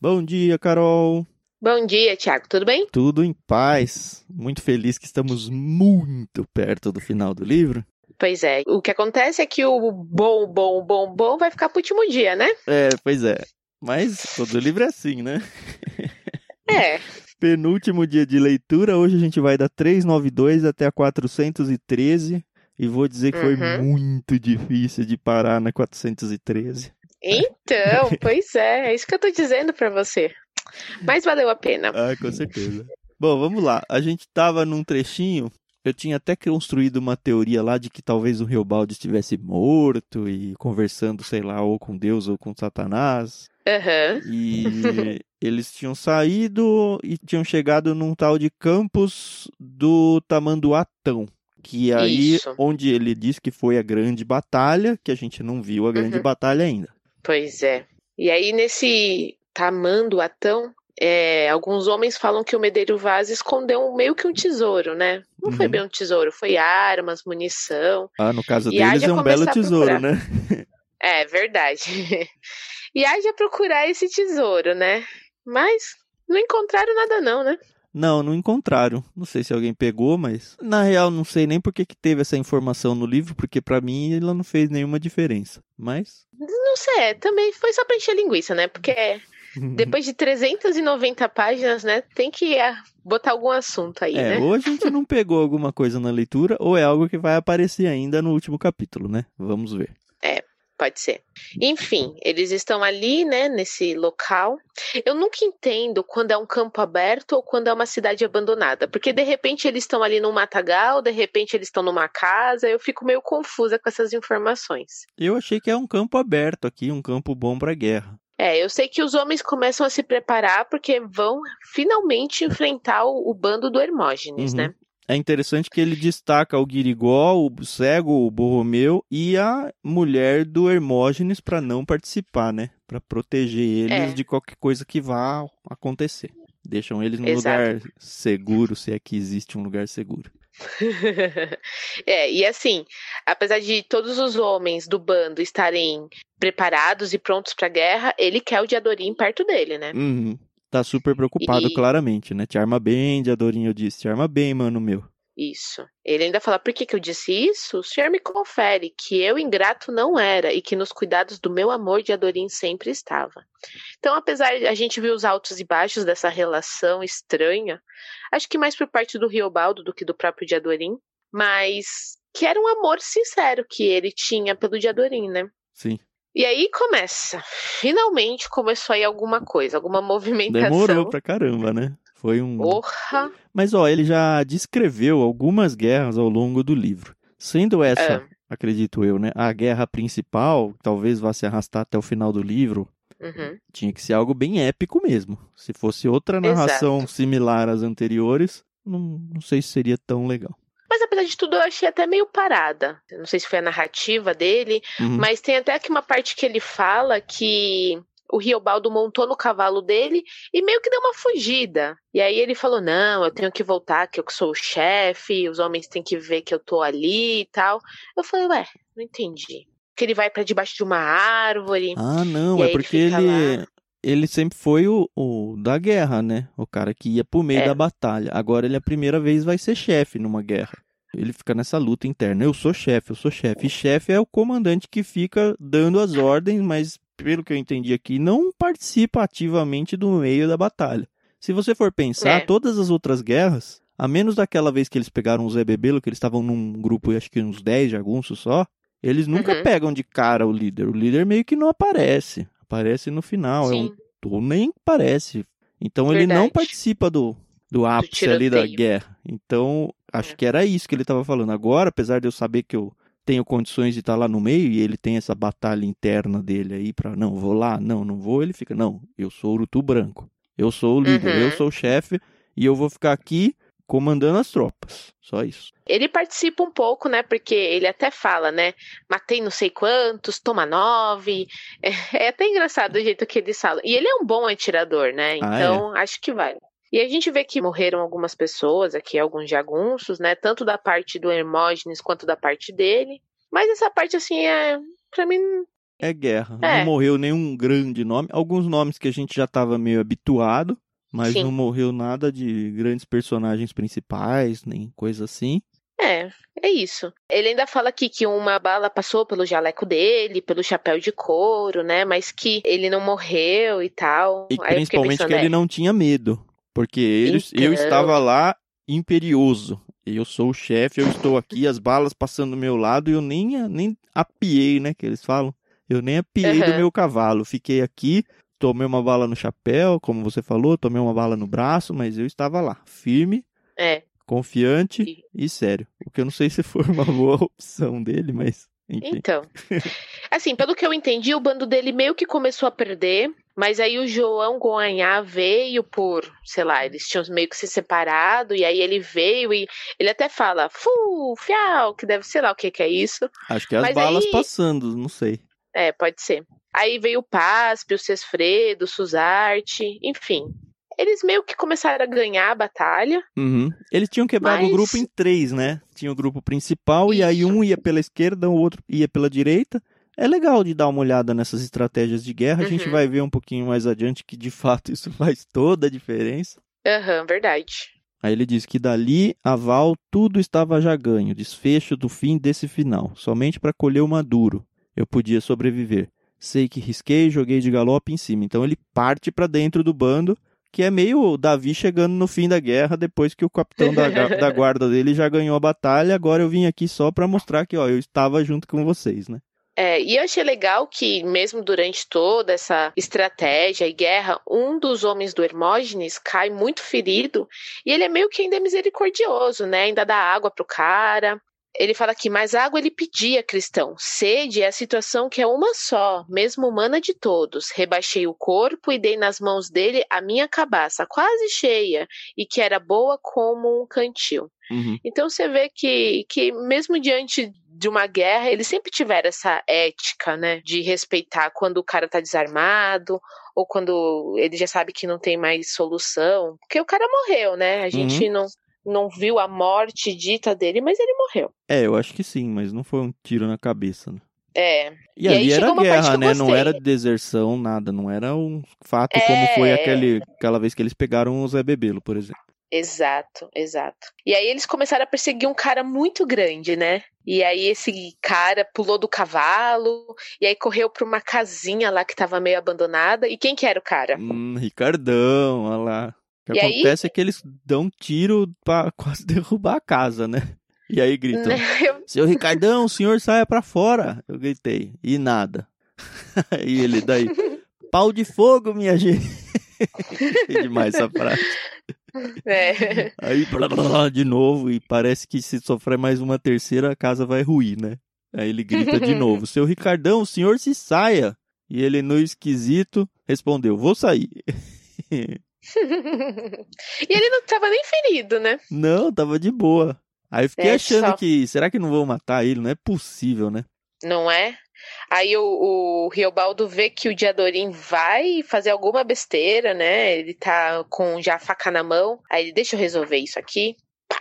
Bom dia, Carol. Bom dia, Tiago. Tudo bem? Tudo em paz. Muito feliz que estamos muito perto do final do livro. Pois é. O que acontece é que o bom, bom, bom, bom vai ficar pro último dia, né? É, pois é. Mas todo livro é assim, né? É. Penúltimo dia de leitura. Hoje a gente vai da 392 até a 413. E vou dizer que foi Uhum. muito difícil de parar na 413. Então, pois é. É isso que eu tô dizendo pra você. Mas valeu a pena. Ah, com certeza. Bom, vamos lá. A gente tava num trechinho. Eu tinha até construído uma teoria lá de que talvez o Reobaldo estivesse morto e conversando, sei lá, ou com Deus ou com Satanás. Aham. E eles tinham saído e tinham chegado num tal de campus do Tamanduatão. Que é aí Isso. onde ele diz que foi a grande batalha, que a gente não viu a grande Uhum. batalha ainda. Pois é. E aí, nesse Tamando Atão, é, alguns homens falam que o Medeiro Vaz escondeu meio que um tesouro, né? Não foi Uhum. bem um tesouro, foi armas, munição. Ah, no caso deles é um belo tesouro, né? É verdade. E haja procurar esse tesouro, né? Mas não encontraram nada, não, né? Não, não encontraram. Não sei se alguém pegou, mas na real não sei nem por que que teve essa informação no livro, porque pra mim ela não fez nenhuma diferença. Mas Não sei, é, também foi só pra encher linguiça, né? Porque depois de 390 páginas, né? Tem que ah, botar algum assunto aí, é, né? ou a gente não pegou alguma coisa na leitura, ou é algo que vai aparecer ainda no último capítulo, né? Vamos ver. Pode ser. Enfim, eles estão ali, né, nesse local. Eu nunca entendo quando é um campo aberto ou quando é uma cidade abandonada, porque de repente eles estão ali num matagal, de repente eles estão numa casa, eu fico meio confusa com essas informações. Eu achei que é um campo aberto aqui, um campo bom pra guerra. É, eu sei que os homens começam a se preparar porque vão finalmente enfrentar o, o bando do Hermógenes, Uhum. né? É interessante que ele destaca o Guirigol, o cego, o Borromeu e a mulher do Hermógenes pra não participar, né? Pra proteger eles É. de qualquer coisa que vá acontecer. Deixam eles num Exato. lugar seguro, se é que existe um lugar seguro. é, e assim, apesar de todos os homens do bando estarem preparados e prontos pra guerra, ele quer o Diadorim perto dele, né? Uhum. Tá super preocupado, E- claramente, né? Te arma bem, Diadorinho eu disse. Te arma bem, mano meu. Isso. Ele ainda fala: por que, que eu disse isso? O senhor me confere que eu ingrato não era e que nos cuidados do meu amor Diadorim sempre estava. Então, apesar de a gente ver os altos e baixos dessa relação estranha, acho que mais por parte do Riobaldo do que do próprio Diadorim, mas que era um amor sincero que ele tinha pelo Diadorim, né? Sim. E aí começa. Finalmente começou aí alguma coisa, alguma movimentação. Demorou pra caramba, né? Foi um. Porra! Mas ó, ele já descreveu algumas guerras ao longo do livro. Sendo essa, Ah. acredito eu, né, a guerra principal, talvez vá se arrastar até o final do livro, Uhum. tinha que ser algo bem épico mesmo. Se fosse outra narração Exato. similar às anteriores, não, não sei se seria tão legal. Mas apesar de tudo, eu achei até meio parada. Não sei se foi a narrativa dele, Uhum. mas tem até aqui uma parte que ele fala que o Riobaldo montou no cavalo dele e meio que deu uma fugida. E aí ele falou: Não, eu tenho que voltar, que eu sou o chefe, os homens têm que ver que eu tô ali e tal. Eu falei: Ué, não entendi. Que ele vai pra debaixo de uma árvore. Ah, não, é ele porque ele, lá. Ele sempre foi o, o da guerra, né? O cara que ia pro meio É. da batalha. Agora ele a primeira vez vai ser chefe numa guerra. Ele fica nessa luta interna. Eu sou chefe, eu sou chefe. E chefe é o comandante que fica dando as ordens, mas pelo que eu entendi aqui, não participa ativamente do meio da batalha. Se você for pensar, É. todas as outras guerras, a menos daquela vez que eles pegaram o Zé Bebelo, que eles estavam num grupo, acho que uns 10 jagunços só, eles nunca Uhum. pegam de cara o líder. O líder meio que não aparece. Aparece no final. É um, Sim. ou nem aparece. Então ele não Verdade. participa do, do ápice ali da guerra. Então, acho É. que era isso que ele estava falando. Agora, apesar de eu saber que eu tenho condições de estar lá no meio e ele tem essa batalha interna dele aí pra não, vou lá, não, não vou, ele fica, não, eu sou o Urutu Branco. Eu sou o líder, Uhum. eu sou o chefe e eu vou ficar aqui comandando as tropas. Só isso. Ele participa um pouco, né? Porque ele até fala, né? Matei não sei quantos, toma nove. É, é até engraçado o jeito que eles falam. E ele é um bom atirador, né? Ah, Então, acho que vale. E a gente vê que morreram algumas pessoas aqui, alguns jagunços, né? Tanto da parte do Hermógenes quanto da parte dele. Mas essa parte, assim, é. Pra mim, É guerra. É. Não morreu nenhum grande nome. Alguns nomes que a gente já tava meio habituado, mas Sim. não morreu nada de grandes personagens principais, nem coisa assim. É, é isso. Ele ainda fala aqui que uma bala passou pelo jaleco dele, pelo chapéu de couro, né? Mas que ele não morreu e tal. E Aí eu principalmente pensando, que ele é, não tinha medo. Porque ele, eu Então. estava lá imperioso. Eu sou o chefe, eu estou aqui, as balas passando do meu lado e eu nem, nem apiei, né? Que eles falam. Eu nem apiei do Aham. meu cavalo. Fiquei aqui, tomei uma bala no chapéu, como você falou, tomei uma bala no braço, mas eu estava lá, firme, É, confiante E- e sério. O que eu não sei se foi uma boa opção dele, mas enfim. então. Assim, pelo que eu entendi, o bando dele meio que começou a perder, mas aí o João Goanhá veio por, sei lá, eles tinham meio que se separado, e aí ele veio e ele até fala, fu, fial, que deve ser lá o que que é isso. Acho que é as Mas balas aí- passando, não sei. É, pode ser. Aí veio o Paspe, o Cesfredo, o Suzarte, enfim. Eles meio que começaram a ganhar a batalha. Uhum. Eles tinham quebrado o Mas- grupo em três, né? Tinha o grupo principal e aí Isso. um ia pela esquerda, o outro ia pela direita. É legal de dar uma olhada nessas estratégias de guerra. A gente Uhum. vai ver um pouquinho mais adiante que de fato isso faz toda a diferença. Aham, verdade. Aí ele diz que dali a Val tudo estava já ganho, desfecho do fim desse final, somente para colher o maduro. Eu podia sobreviver. Sei que risquei, joguei de galope em cima. Então ele parte para dentro do bando, que é meio o Davi chegando no fim da guerra, depois que o capitão da, da guarda dele já ganhou a batalha. Agora eu vim aqui só para mostrar que ó, eu estava junto com vocês, né? É, e eu achei legal que, mesmo durante toda essa estratégia e guerra, um dos homens do Hermógenes cai muito ferido e ele é meio que ainda misericordioso, né? Ainda dá água pro cara. Ele fala que mais água ele pedia, cristão. Sede é a situação que é uma só, mesmo humana de todos. Rebaixei o corpo e dei nas mãos dele a minha cabaça, quase cheia, e que era boa como um cantil. Uhum. Então você vê que, que mesmo diante de uma guerra, eles sempre tiveram essa ética, né? De respeitar quando o cara tá desarmado, ou quando ele já sabe que não tem mais solução. Porque o cara morreu, né? A gente não, não viu a morte dita dele, mas ele morreu. É, eu acho que sim, mas não foi um tiro na cabeça, né? É. E, E aí ali era guerra, né? Não era deserção, nada. Não era um fato É. como foi aquele, aquela vez que eles pegaram o Zé Bebelo, por exemplo. Exato, exato. E aí eles começaram a perseguir um cara muito grande, né? E aí esse cara pulou do cavalo e aí correu pra uma casinha lá que tava meio abandonada. E quem que era o cara? Hum, Ricardão, olha lá. O que E aí- acontece é que eles dão um tiro pra quase derrubar a casa, né? E aí gritam: Eu- Seu Ricardão, o senhor saia pra fora. Eu gritei: E nada. Aí ele daí: Pau de fogo, minha gente. É demais essa frase. É. Aí blá, blá, blá, de novo, e parece que se sofrer mais uma terceira, a casa vai ruir, né? Aí ele grita de novo: Seu Ricardão, o senhor se saia. E ele, no esquisito, respondeu: Vou sair. e ele não tava nem ferido, né? Não, tava de boa. Aí eu fiquei É, achando só- que. Será que não vão matar ele? Não é possível, né? Não é? Aí o, o Riobaldo vê que o Diadorim vai fazer alguma besteira, né? Ele tá com já a faca na mão. Aí ele, deixa eu resolver isso aqui. Pá!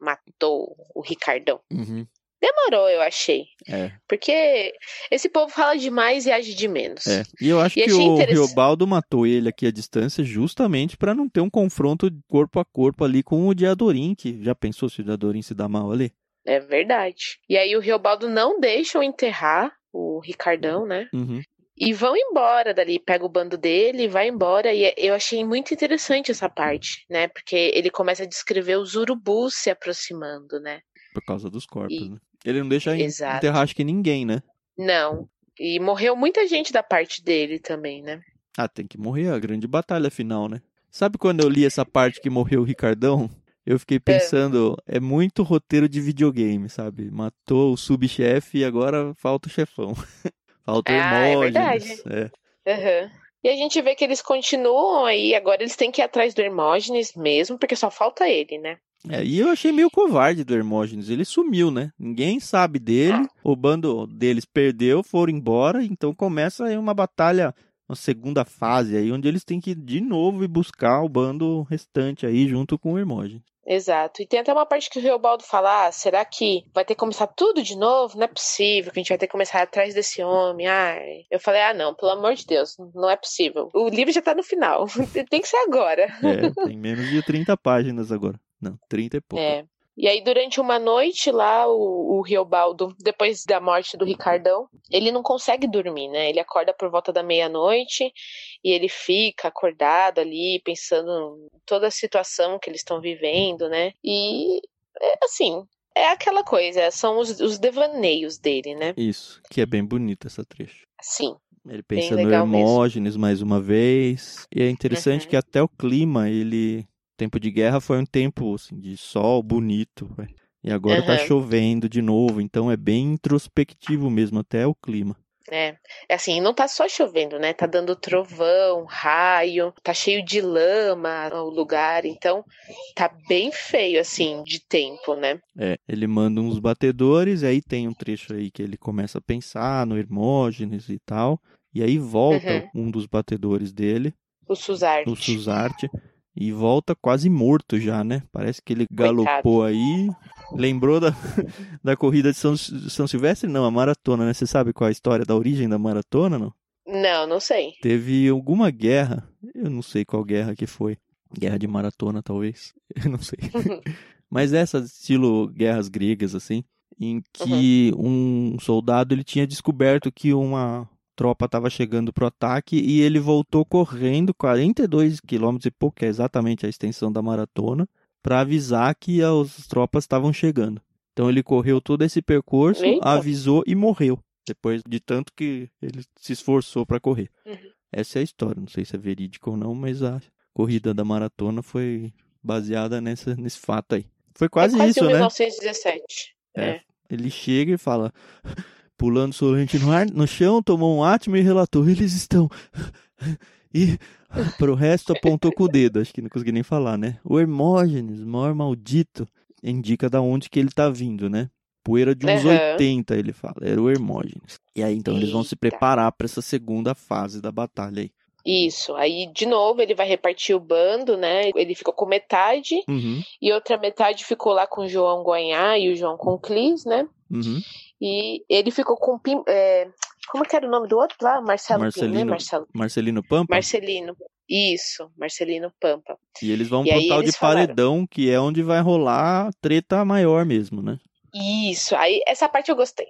Matou o Ricardão. Uhum. Demorou, eu achei. É, Porque esse povo fala demais e age de menos. é. E eu acho E que o Riobaldo matou ele aqui à distância justamente pra não ter um confronto corpo a corpo ali com o Diadorim, que já pensou se o Diadorim se dá mal ali? É verdade. E aí o Riobaldo não deixa eu enterrar o Ricardão, né? Uhum. E vão embora dali, pega o bando dele, vai embora. E eu achei muito interessante essa parte, né? Porque ele começa a descrever os urubus se aproximando, né? Por causa dos corpos, E- né? Ele não deixa Exato. enterrar acho que ninguém, né? Não. E morreu muita gente da parte dele também, né? Ah, tem que morrer a grande batalha final, né? Sabe quando eu li essa parte que morreu o Ricardão? Eu fiquei pensando, é, muito roteiro de videogame, sabe? Matou o subchefe e agora falta o chefão. falta o Ah, é Hermógenes. É, Aham. E a gente vê que eles continuam aí, agora eles têm que ir atrás do Hermógenes mesmo, porque só falta ele, né? É, e eu achei meio covarde do Hermógenes. Ele sumiu, né? Ninguém sabe dele. O bando deles perdeu, foram embora. Então começa aí uma batalha, uma segunda fase aí, onde eles têm que de novo ir buscar o bando restante aí junto com o Hermógenes. Exato. E tem até uma parte que o Reobaldo fala: ah, será que vai ter que começar tudo de novo? Não é possível que a gente vai ter que começar atrás desse homem. Ai. Eu falei: ah, não, pelo amor de Deus, não é possível. O livro já tá no final. tem que ser agora. É, tem menos de 30 páginas agora. Não, 30 e pouco. É. E aí, durante uma noite lá, o, o Riobaldo, depois da morte do Ricardão, ele não consegue dormir, né? Ele acorda por volta da meia-noite e ele fica acordado ali, pensando em toda a situação que eles estão vivendo, né? E, é, assim, é aquela coisa, são os, os devaneios dele, né? Isso, que é bem bonito essa trecho. Sim. Ele pensa no Hermógenes mesmo. mais uma vez. E é interessante uhum. que até o clima, ele tempo de guerra foi um tempo assim, de sol bonito. Véio. E agora uhum. tá chovendo de novo, então é bem introspectivo mesmo, até o clima. É, é assim, não tá só chovendo, né? Tá dando trovão, raio, tá cheio de lama o lugar, então tá bem feio, assim, de tempo, né? É, ele manda uns batedores, e aí tem um trecho aí que ele começa a pensar no Hermógenes e tal, e aí volta uhum. um dos batedores dele. O Suzarte. O Suzarte e volta quase morto já, né? Parece que ele galopou aí. Lembrou da, da corrida de São, São Silvestre? Não, a maratona, né? Você sabe qual é a história da origem da maratona, não? Não, não sei. Teve alguma guerra, eu não sei qual guerra que foi. Guerra de maratona, talvez. Eu não sei. Mas essa estilo guerras gregas, assim, em que uhum. um soldado ele tinha descoberto que uma tropa estava chegando para o ataque e ele voltou correndo 42 quilômetros e pouco, que é exatamente a extensão da maratona, para avisar que as tropas estavam chegando. Então ele correu todo esse percurso, Eita. avisou e morreu, depois de tanto que ele se esforçou para correr. Uhum. Essa é a história, não sei se é verídico ou não, mas a corrida da maratona foi baseada nessa, nesse fato aí. Foi quase, é quase isso, 1917. né? É. é. Ele chega e fala: pulando sorrente no ar, no chão, tomou um átimo e relatou: eles estão. E para o resto apontou com o dedo, acho que não consegui nem falar, né? O Hermógenes, maior maldito, indica da onde que ele tá vindo, né? Poeira de uns uhum. 80, ele fala, era o Hermógenes. E aí então Eita. eles vão se preparar para essa segunda fase da batalha aí. Isso. Aí, de novo, ele vai repartir o bando, né? Ele ficou com metade uhum. e outra metade ficou lá com o João Guanhá e o João Conclis, né? Uhum. E ele ficou com. É, como que era o nome do outro lá? Marcelo Marcelino, Pim, né? Marcelo. Marcelino Pampa? Marcelino. Isso, Marcelino Pampa. E eles vão e pro tal de falaram... paredão, que é onde vai rolar a treta maior mesmo, né? Isso, aí essa parte eu gostei.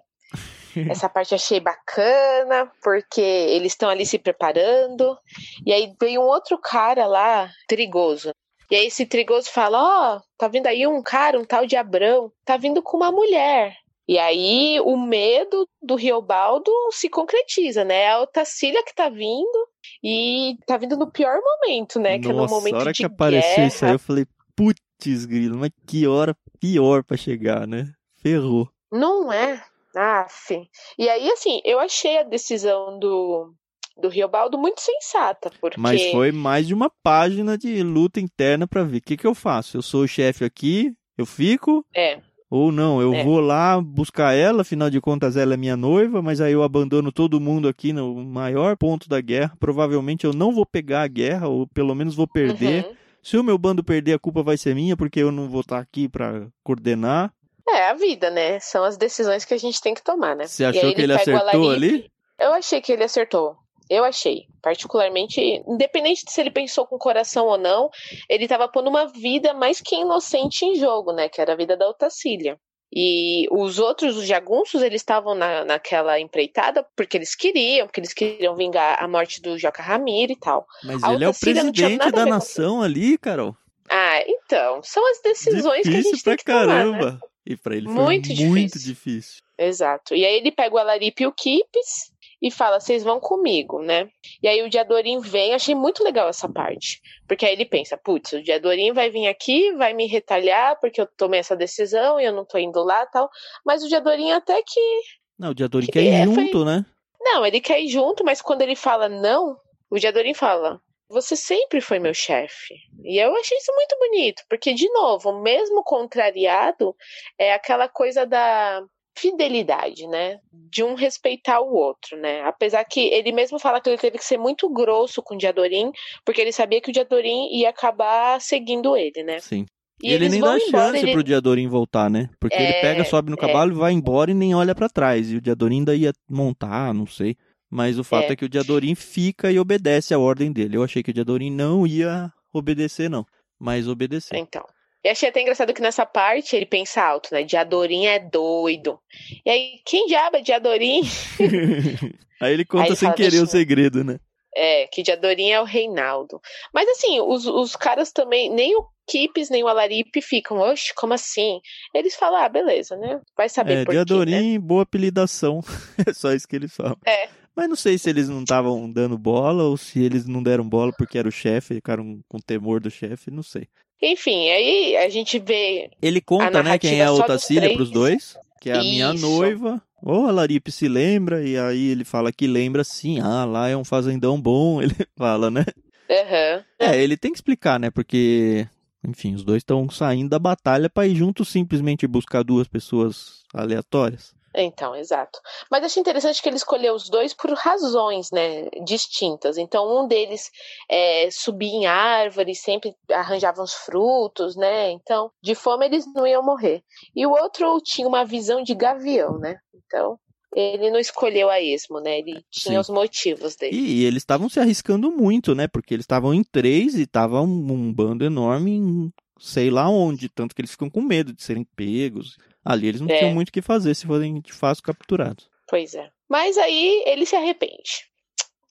Essa parte achei bacana, porque eles estão ali se preparando. E aí vem um outro cara lá, Trigoso. E aí esse Trigoso fala: Ó, oh, tá vindo aí um cara, um tal de Abrão, tá vindo com uma mulher. E aí o medo do Riobaldo se concretiza, né? É a Otacília que tá vindo e tá vindo no pior momento, né? Que Nossa, é no momento a hora que apareceu guerra. isso aí, eu falei, putz, grilo, mas que hora pior para chegar, né? Ferrou. Não é? Ah, sim. E aí, assim, eu achei a decisão do, do Riobaldo muito sensata, porque... Mas foi mais de uma página de luta interna para ver o que, que eu faço. Eu sou o chefe aqui, eu fico... É. Ou não, eu é. vou lá buscar ela, afinal de contas ela é minha noiva, mas aí eu abandono todo mundo aqui no maior ponto da guerra. Provavelmente eu não vou pegar a guerra, ou pelo menos vou perder. Uhum. Se o meu bando perder, a culpa vai ser minha, porque eu não vou estar aqui para coordenar. É a vida, né? São as decisões que a gente tem que tomar, né? Você achou que ele, ele acertou ali? Eu achei que ele acertou. Eu achei. Particularmente, independente de se ele pensou com o coração ou não, ele estava pondo uma vida mais que inocente em jogo, né? Que era a vida da Otacília. E os outros, os jagunços, eles estavam na, naquela empreitada porque eles queriam, porque eles queriam vingar a morte do Joca Ramiro e tal. Mas a ele é o presidente da nação ali, Carol. Ah, então. São as decisões difícil que a gente pra tem que caramba. tomar, né? E pra ele muito foi difícil. muito difícil. Exato. E aí ele pega o Alaripe e o Kipes e fala: vocês vão comigo, né? E aí o Diadorim vem, achei muito legal essa parte. Porque aí ele pensa: putz, o Diadorim vai vir aqui, vai me retalhar porque eu tomei essa decisão e eu não tô indo lá tal. Mas o Diadorim até que. Não, o Diadorim que quer ir é, junto, foi... né? Não, ele quer ir junto, mas quando ele fala não, o Diadorim fala: você sempre foi meu chefe. E eu achei isso muito bonito, porque, de novo, mesmo contrariado, é aquela coisa da fidelidade, né? De um respeitar o outro, né? Apesar que ele mesmo fala que ele teve que ser muito grosso com o Diadorim, porque ele sabia que o Diadorim ia acabar seguindo ele, né? Sim. E, e ele nem dá embora, chance ele... pro Diadorim voltar, né? Porque é, ele pega, sobe no é. cavalo é. e vai embora e nem olha para trás. E o Diadorim ainda ia montar, não sei. Mas o fato é, é que o Diadorim fica e obedece a ordem dele. Eu achei que o Diadorim não ia obedecer, não. Mas obedeceu. Então. E achei até engraçado que nessa parte ele pensa alto, né? Diadorim é doido. E aí, quem diabo é Diadorim? aí ele conta aí ele sem fala, querer o segredo, né? É, que Diadorim é o Reinaldo. Mas assim, os, os caras também, nem o Kipes nem o Alaripe ficam, oxe, como assim? Eles falam, ah, beleza, né? Vai saber é, por Diadorim, quê, né? boa apelidação. é só isso que eles falam. É. Mas não sei se eles não estavam dando bola ou se eles não deram bola porque era o chefe, ficaram com temor do chefe, não sei. Enfim, aí a gente vê. Ele conta, né, quem é a Otacília pros dois, que é a Isso. minha noiva. Ou a Laripe se lembra, e aí ele fala que lembra sim, ah, lá é um fazendão bom, ele fala, né? Uhum. É, ele tem que explicar, né? Porque, enfim, os dois estão saindo da batalha para ir juntos simplesmente buscar duas pessoas aleatórias. Então, exato. Mas achei interessante que ele escolheu os dois por razões, né, distintas. Então, um deles é, subia em árvores, sempre arranjava uns frutos, né? Então, de fome eles não iam morrer. E o outro tinha uma visão de gavião, né? Então, ele não escolheu a esmo, né? Ele tinha Sim. os motivos dele. E, e eles estavam se arriscando muito, né? Porque eles estavam em três e tava um, um bando enorme em sei lá onde, tanto que eles ficam com medo de serem pegos. Ali eles não é. tinham muito o que fazer se forem de fácil capturados. Pois é. Mas aí ele se arrepende.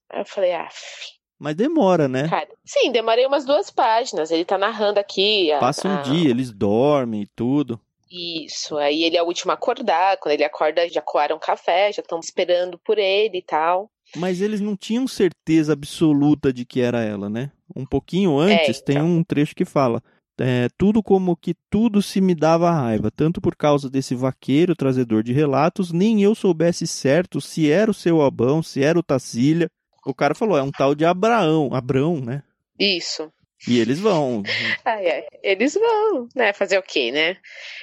Aí eu falei, ah. Mas demora, né? Cara, sim, demorei umas duas páginas. Ele tá narrando aqui. A, Passa um a... dia, eles dormem e tudo. Isso, aí ele é o último a acordar. Quando ele acorda, já coaram café, já estão esperando por ele e tal. Mas eles não tinham certeza absoluta de que era ela, né? Um pouquinho antes é, então. tem um trecho que fala: é, tudo como que tudo se me dava raiva, tanto por causa desse vaqueiro trazedor de relatos, nem eu soubesse certo se era o seu Abão, se era o Tacília. O cara falou, é um tal de Abraão, Abrão, né? Isso. E eles vão. Ai, ai, eles vão, né? Fazer o quê, né?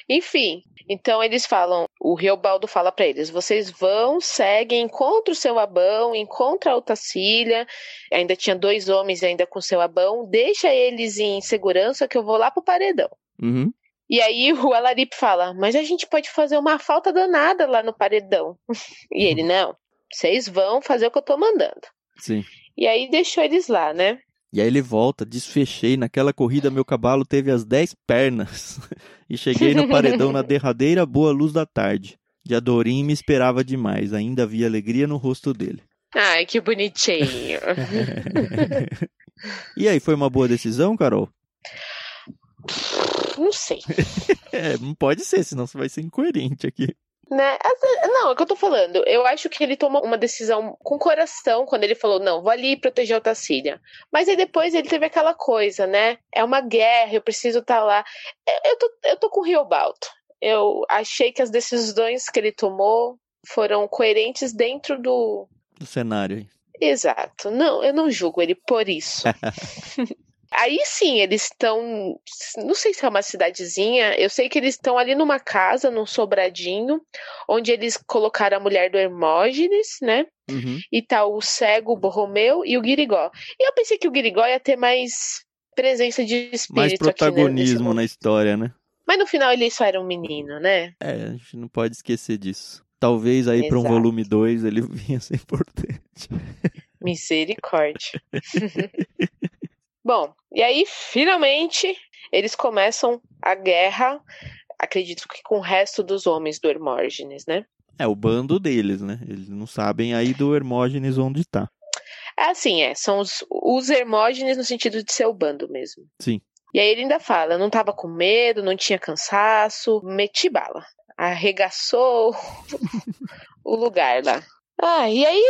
Enfim, então eles falam, o Riobaldo fala para eles: vocês vão, seguem, encontra o seu Abão, encontra a Otacília. Ainda tinha dois homens ainda com o seu Abão, deixa eles em segurança que eu vou lá pro paredão. Uhum. E aí o Alaripe fala: mas a gente pode fazer uma falta danada lá no paredão. e ele: não, vocês vão fazer o que eu tô mandando. Sim. E aí deixou eles lá, né? E aí ele volta, desfechei. Naquela corrida, meu cavalo teve as dez pernas. e cheguei no paredão na derradeira boa luz da tarde. De Adorim me esperava demais. Ainda havia alegria no rosto dele. Ai, que bonitinho. e aí, foi uma boa decisão, Carol? Não sei. é, não pode ser, senão você vai ser incoerente aqui. Né? Não, é o que eu tô falando. Eu acho que ele tomou uma decisão com coração quando ele falou: não, vou ali proteger o Tacília. Mas aí depois ele teve aquela coisa, né? É uma guerra, eu preciso estar tá lá. Eu, eu, tô, eu tô com o Riobaldo. Eu achei que as decisões que ele tomou foram coerentes dentro do. Do cenário. Exato. Não, eu não julgo ele por isso. Aí sim, eles estão. Não sei se é uma cidadezinha. Eu sei que eles estão ali numa casa, num sobradinho, onde eles colocaram a mulher do Hermógenes, né? Uhum. E tá o cego, o Borromeu e o Guirigó. E eu pensei que o Guirigó ia ter mais presença de espírito. Mais protagonismo aqui, né, na história, né? Mas no final ele só era um menino, né? É, a gente não pode esquecer disso. Talvez aí para um volume 2 ele vinha ser importante. Misericórdia. Bom, e aí finalmente eles começam a guerra, acredito que com o resto dos homens do Hermógenes, né? É, o bando deles, né? Eles não sabem aí do Hermógenes onde tá. É assim, é. São os, os Hermógenes no sentido de ser o bando mesmo. Sim. E aí ele ainda fala, não tava com medo, não tinha cansaço, meti bala. Arregaçou o lugar lá. Ah, e aí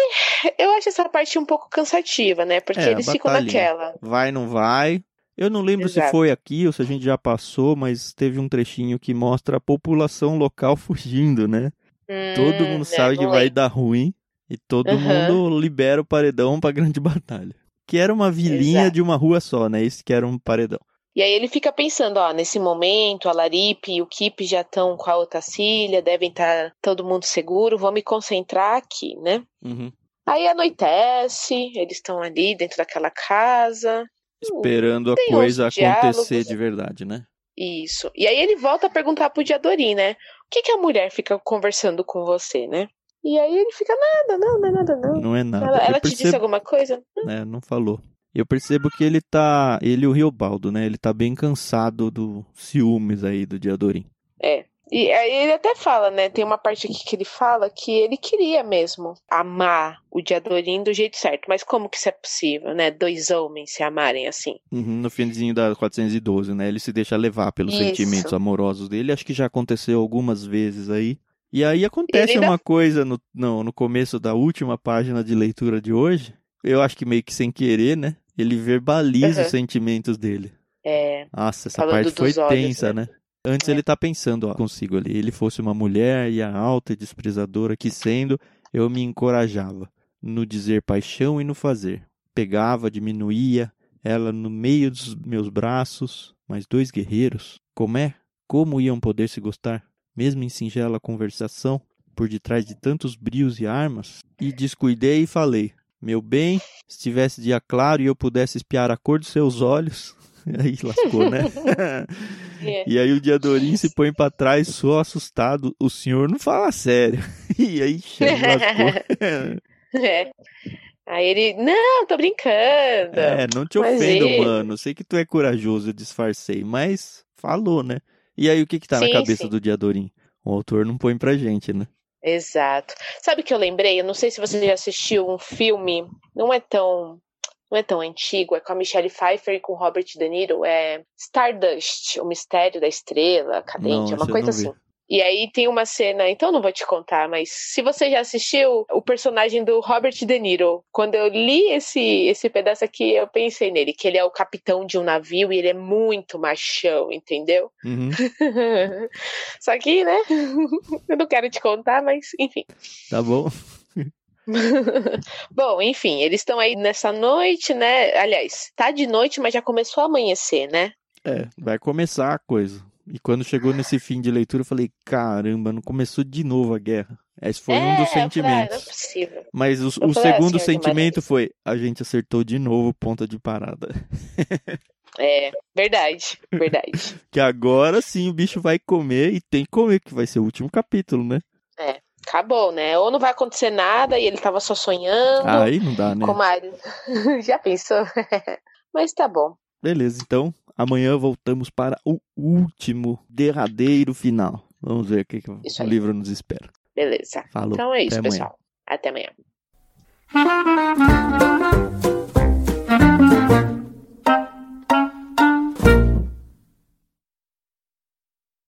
eu acho essa parte um pouco cansativa, né? Porque é, eles ficam naquela. Vai, não vai. Eu não lembro Exato. se foi aqui ou se a gente já passou, mas teve um trechinho que mostra a população local fugindo, né? Hum, todo mundo é, sabe que vai lembro. dar ruim e todo uhum. mundo libera o paredão pra grande batalha. Que era uma vilinha Exato. de uma rua só, né? Isso que era um paredão. E aí ele fica pensando, ó, nesse momento a Laripe e o Kip já estão com a outra filha, devem estar tá todo mundo seguro, vou me concentrar aqui, né? Uhum. Aí anoitece, eles estão ali dentro daquela casa. Esperando a coisa acontecer de verdade, né? Isso. E aí ele volta a perguntar pro Diadorim, né? O que, que a mulher fica conversando com você, né? E aí ele fica, nada, não, não é nada, não. Não é nada. Ela, ela percebo... te disse alguma coisa? É, não falou. Eu percebo que ele tá. Ele e o Riobaldo, né? Ele tá bem cansado do ciúmes aí do Diadorim. É. E aí ele até fala, né? Tem uma parte aqui que ele fala que ele queria mesmo amar o Diadorim do jeito certo. Mas como que isso é possível, né? Dois homens se amarem assim. Uhum, no finzinho da 412, né? Ele se deixa levar pelos isso. sentimentos amorosos dele. Acho que já aconteceu algumas vezes aí. E aí acontece ainda... uma coisa no, no, no começo da última página de leitura de hoje. Eu acho que meio que sem querer, né? Ele verbaliza uhum. os sentimentos dele. É. Nossa, essa parte foi tensa, né? né? Antes é. ele tá pensando, ó, consigo ali, ele fosse uma mulher e a alta e desprezadora que sendo, eu me encorajava no dizer paixão e no fazer. Pegava, diminuía ela no meio dos meus braços, mas dois guerreiros, como é? Como iam poder se gostar? mesmo em singela conversação, por detrás de tantos brios e armas, e descuidei e falei: Meu bem, se tivesse dia claro e eu pudesse espiar a cor dos seus olhos. Aí lascou, né? É. E aí o Diadorim se põe para trás, só assustado. O senhor não fala sério. E aí lascou. é. Aí ele, não, tô brincando. É, não te ofendo, ele... mano. Sei que tu é corajoso, eu disfarcei, mas falou, né? E aí, o que que tá sim, na cabeça sim. do Diadorim? O autor não põe pra gente, né? Exato. Sabe o que eu lembrei? Eu não sei se você já assistiu um filme, não é tão não é tão antigo, é com a Michelle Pfeiffer e com o Robert De Niro, é Stardust, o mistério da estrela cadente, não, é uma coisa assim. E aí tem uma cena, então não vou te contar, mas se você já assistiu o personagem do Robert De Niro, quando eu li esse, esse pedaço aqui, eu pensei nele, que ele é o capitão de um navio e ele é muito machão, entendeu? Uhum. Só que, né? eu não quero te contar, mas enfim. Tá bom. Bom, enfim, eles estão aí nessa noite, né? Aliás, tá de noite, mas já começou a amanhecer, né? É, vai começar a coisa. E quando chegou nesse fim de leitura, eu falei: caramba, não começou de novo a guerra. Esse foi é, um dos sentimentos. Falei, ah, não é possível. Mas o, o falei, segundo ah, sentimento foi: a gente acertou de novo ponta de parada. É, verdade, verdade. que agora sim o bicho vai comer e tem que comer, que vai ser o último capítulo, né? É, acabou, né? Ou não vai acontecer nada e ele tava só sonhando. Aí não dá, né? Como a... Já pensou? Mas tá bom. Beleza, então amanhã voltamos para o último, derradeiro final. Vamos ver o que, que o livro nos espera. Beleza. Falou. Então é isso, Até pessoal. Até amanhã.